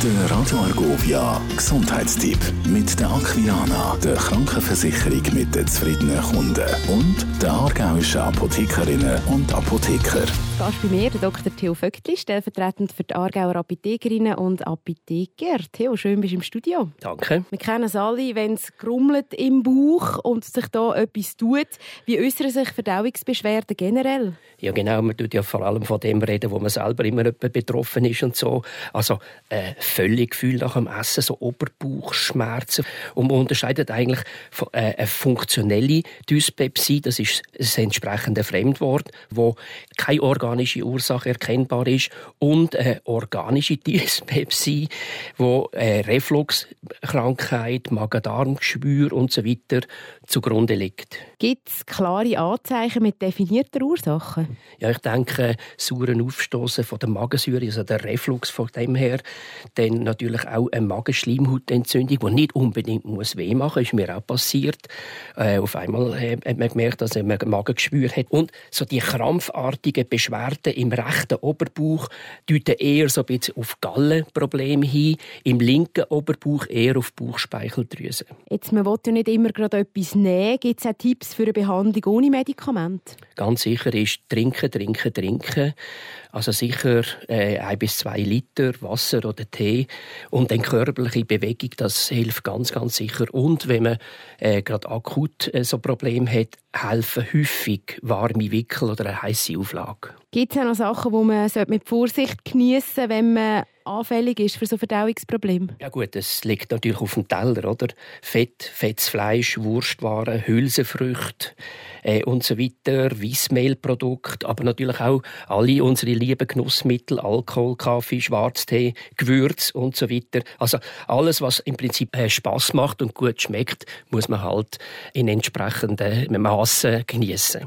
Der Radio Argovia Gesundheitstipp mit der Aquilana, der Krankenversicherung mit den zufriedenen Kunden und der aargauischen Apothekerinnen und Apotheker. Gast bei mir, der Dr. Theo Vöckli, stellvertretend für die Aargauer Apothekerinnen und Apotheker. Theo, schön bist du im Studio. Danke. Wir kennen es alle, wenn es grummelt im Bauch und sich da etwas tut. Wie äußern sich Verdauungsbeschwerden generell? Ja genau, man tut ja vor allem von dem reden, wo man selber immer betroffen ist und so. Also äh, Völlegefühl nach dem Essen, so Oberbauchschmerzen. Und man unterscheidet eigentlich von, äh, eine funktionelle Dyspepsie, das ist das entsprechende Fremdwort, wo keine organische Ursache erkennbar ist, und eine organische Dyspepsie, wo äh, Refluxkrankheit, Magen-Darm-Geschwür und so weiter zugrunde liegt. Gibt es klare Anzeichen mit definierten Ursachen? Ja, ich denke, sauren Aufstoßen von der Magensäure, also der Reflux von dem her, dann natürlich auch eine Magenschleimhautentzündung, die nicht unbedingt muss weh machen, ist mir auch passiert. Äh, auf einmal äh, hat man gemerkt, dass man Magengeschwür hat und so die krampfartigen Beschwerden im rechten Oberbauch deuten eher so ein bisschen auf Gallenprobleme hin, im linken Oberbauch eher auf Bauchspeicheldrüse. Jetzt, man will ja nicht immer gerade etwas nehmen. Gibt es auch Tipps für eine Behandlung ohne Medikament? Ganz sicher ist trinken, trinken, trinken. Also sicher äh, ein bis zwei Liter Wasser oder Tee und dann körperliche Bewegung, das hilft ganz, ganz sicher. Und wenn man äh, gerade akut äh, so Problem hat, helfen häufig warme Wickel oder eine heiße Auflage. Gibt es noch Sachen, die man mit Vorsicht genießen sollte, wenn man anfällig ist für so Verdauungsprobleme? Ja gut, es liegt natürlich auf dem Teller, oder? Fett, fettes Fleisch, Wurstwaren, Hülsenfrüchte äh, und so weiter, Weissmehlprodukte, aber natürlich auch alle unsere lieben Genussmittel, Alkohol, Kaffee, Schwarztee, Gewürz und so weiter. Also alles, was im Prinzip äh, Spaß macht und gut schmeckt, muss man halt in entsprechenden Massen genießen.